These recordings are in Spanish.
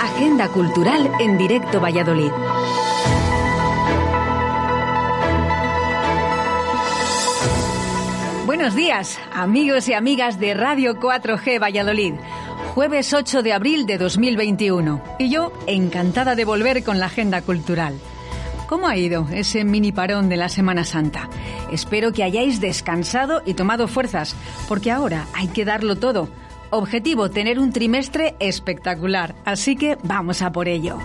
Agenda Cultural en directo Valladolid. Buenos días, amigos y amigas de Radio 4G Valladolid. Jueves 8 de abril de 2021. Y yo encantada de volver con la agenda cultural. ¿Cómo ha ido ese mini parón de la Semana Santa? Espero que hayáis descansado y tomado fuerzas, porque ahora hay que darlo todo. Objetivo, tener un trimestre espectacular, así que vamos a por ello.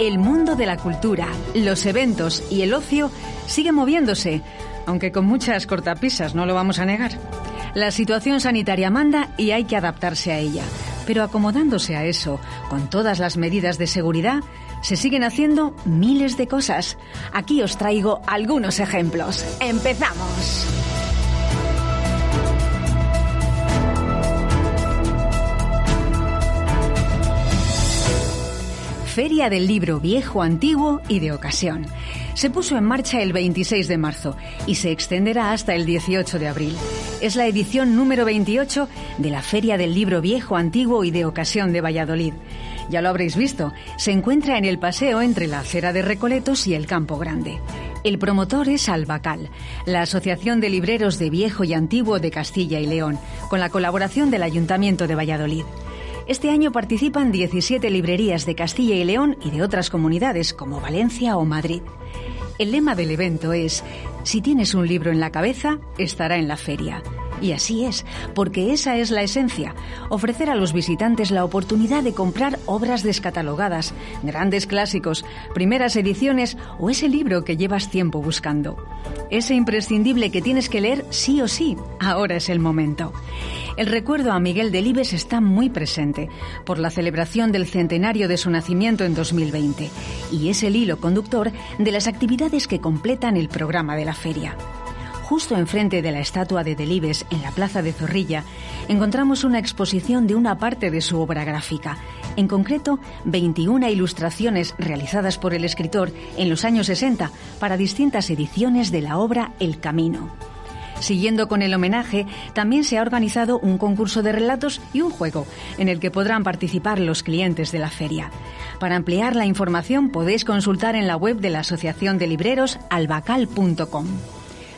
El mundo de la cultura, los eventos y el ocio sigue moviéndose, aunque con muchas cortapisas, no lo vamos a negar. La situación sanitaria manda y hay que adaptarse a ella. Pero acomodándose a eso, con todas las medidas de seguridad, se siguen haciendo miles de cosas. Aquí os traigo algunos ejemplos. ¡Empezamos! Feria del Libro Viejo, Antiguo y de Ocasión. Se puso en marcha el 26 de marzo y se extenderá hasta el 18 de abril. Es la edición número 28 de la Feria del Libro Viejo, Antiguo y de Ocasión de Valladolid. Ya lo habréis visto, se encuentra en el paseo entre la acera de Recoletos y el Campo Grande. El promotor es Albacal, la Asociación de Libreros de Viejo y Antiguo de Castilla y León, con la colaboración del Ayuntamiento de Valladolid. Este año participan 17 librerías de Castilla y León y de otras comunidades como Valencia o Madrid. El lema del evento es, si tienes un libro en la cabeza, estará en la feria. Y así es, porque esa es la esencia, ofrecer a los visitantes la oportunidad de comprar obras descatalogadas, grandes clásicos, primeras ediciones o ese libro que llevas tiempo buscando. Ese imprescindible que tienes que leer sí o sí, ahora es el momento. El recuerdo a Miguel Delibes está muy presente por la celebración del centenario de su nacimiento en 2020 y es el hilo conductor de las actividades que completan el programa de la feria. Justo enfrente de la estatua de Delibes, en la plaza de Zorrilla, encontramos una exposición de una parte de su obra gráfica, en concreto 21 ilustraciones realizadas por el escritor en los años 60 para distintas ediciones de la obra El Camino. Siguiendo con el homenaje, también se ha organizado un concurso de relatos y un juego en el que podrán participar los clientes de la feria. Para ampliar la información podéis consultar en la web de la Asociación de Libreros albacal.com.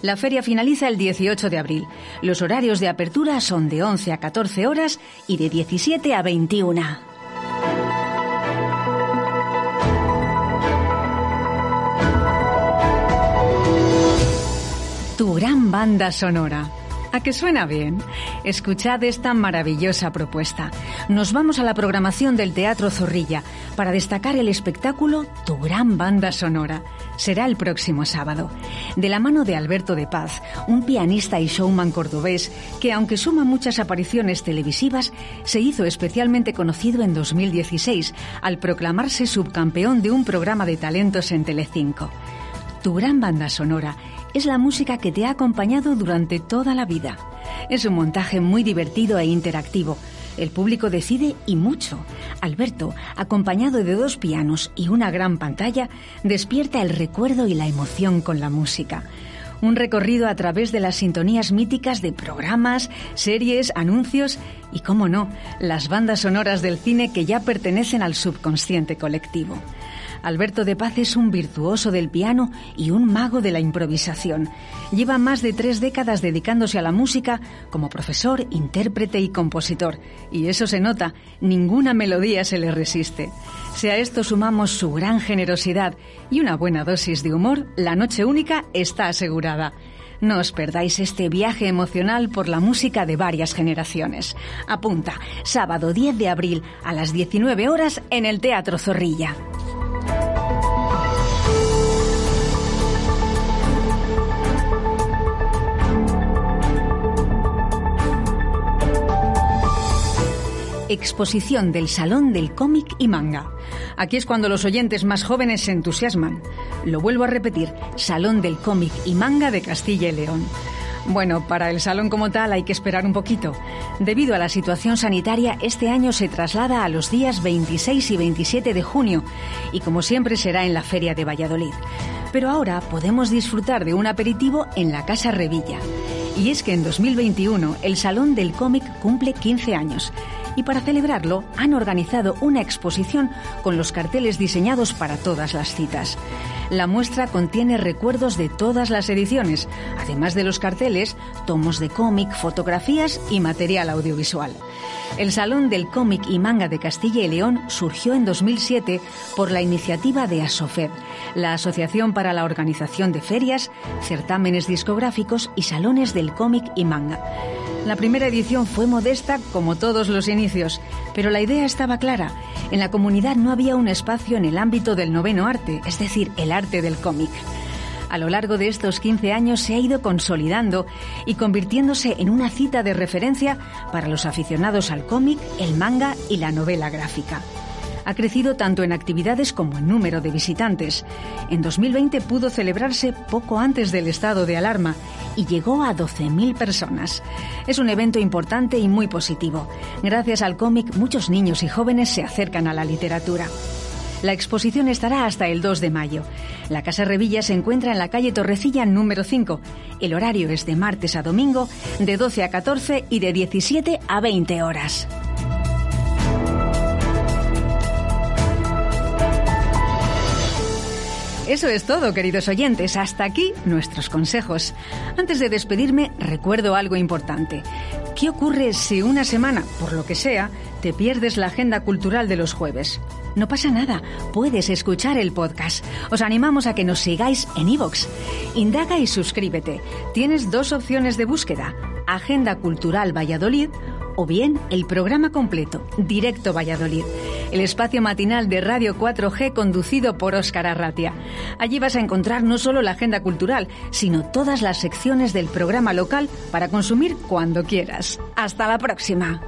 La feria finaliza el 18 de abril. Los horarios de apertura son de 11 a 14 horas y de 17 a 21. Tu gran banda sonora. ¿A que suena bien? Escuchad esta maravillosa propuesta. Nos vamos a la programación del Teatro Zorrilla para destacar el espectáculo Tu Gran Banda Sonora. Será el próximo sábado. De la mano de Alberto de Paz, un pianista y showman cordobés que, aunque suma muchas apariciones televisivas, se hizo especialmente conocido en 2016 al proclamarse subcampeón de un programa de talentos en Telecinco. Tu gran banda sonora es la música que te ha acompañado durante toda la vida. Es un montaje muy divertido e interactivo. El público decide y mucho. Alberto, acompañado de dos pianos y una gran pantalla, despierta el recuerdo y la emoción con la música. Un recorrido a través de las sintonías míticas de programas, series, anuncios y, cómo no, las bandas sonoras del cine que ya pertenecen al subconsciente colectivo. Alberto de Paz es un virtuoso del piano y un mago de la improvisación. Lleva más de tres décadas dedicándose a la música como profesor, intérprete y compositor. Y eso se nota, ninguna melodía se le resiste. Si a esto sumamos su gran generosidad y una buena dosis de humor, la noche única está asegurada. No os perdáis este viaje emocional por la música de varias generaciones. Apunta, sábado 10 de abril a las 19 horas en el Teatro Zorrilla. Exposición del Salón del Cómic y Manga. Aquí es cuando los oyentes más jóvenes se entusiasman. Lo vuelvo a repetir, Salón del Cómic y Manga de Castilla y León. Bueno, para el salón como tal hay que esperar un poquito. Debido a la situación sanitaria, este año se traslada a los días 26 y 27 de junio y como siempre será en la Feria de Valladolid. Pero ahora podemos disfrutar de un aperitivo en la Casa Revilla. Y es que en 2021 el Salón del Cómic cumple 15 años y para celebrarlo han organizado una exposición con los carteles diseñados para todas las citas. La muestra contiene recuerdos de todas las ediciones, además de los carteles, tomos de cómic, fotografías y material audiovisual. El Salón del Cómic y Manga de Castilla y León surgió en 2007 por la iniciativa de ASOFED, la Asociación para la Organización de Ferias, Certámenes Discográficos y Salones del Cómic y Manga. La primera edición fue modesta como todos los inicios, pero la idea estaba clara. En la comunidad no había un espacio en el ámbito del noveno arte, es decir, el arte del cómic. A lo largo de estos 15 años se ha ido consolidando y convirtiéndose en una cita de referencia para los aficionados al cómic, el manga y la novela gráfica ha crecido tanto en actividades como en número de visitantes. En 2020 pudo celebrarse poco antes del estado de alarma y llegó a 12.000 personas. Es un evento importante y muy positivo. Gracias al cómic, muchos niños y jóvenes se acercan a la literatura. La exposición estará hasta el 2 de mayo. La Casa Revilla se encuentra en la calle Torrecilla número 5. El horario es de martes a domingo, de 12 a 14 y de 17 a 20 horas. Eso es todo, queridos oyentes. Hasta aquí nuestros consejos. Antes de despedirme, recuerdo algo importante. ¿Qué ocurre si una semana, por lo que sea, te pierdes la agenda cultural de los jueves? No pasa nada, puedes escuchar el podcast. Os animamos a que nos sigáis en iVoox. Indaga y suscríbete. Tienes dos opciones de búsqueda. Agenda Cultural Valladolid o bien el programa completo, Directo Valladolid, el espacio matinal de Radio 4G conducido por Óscar Arratia. Allí vas a encontrar no solo la agenda cultural, sino todas las secciones del programa local para consumir cuando quieras. Hasta la próxima.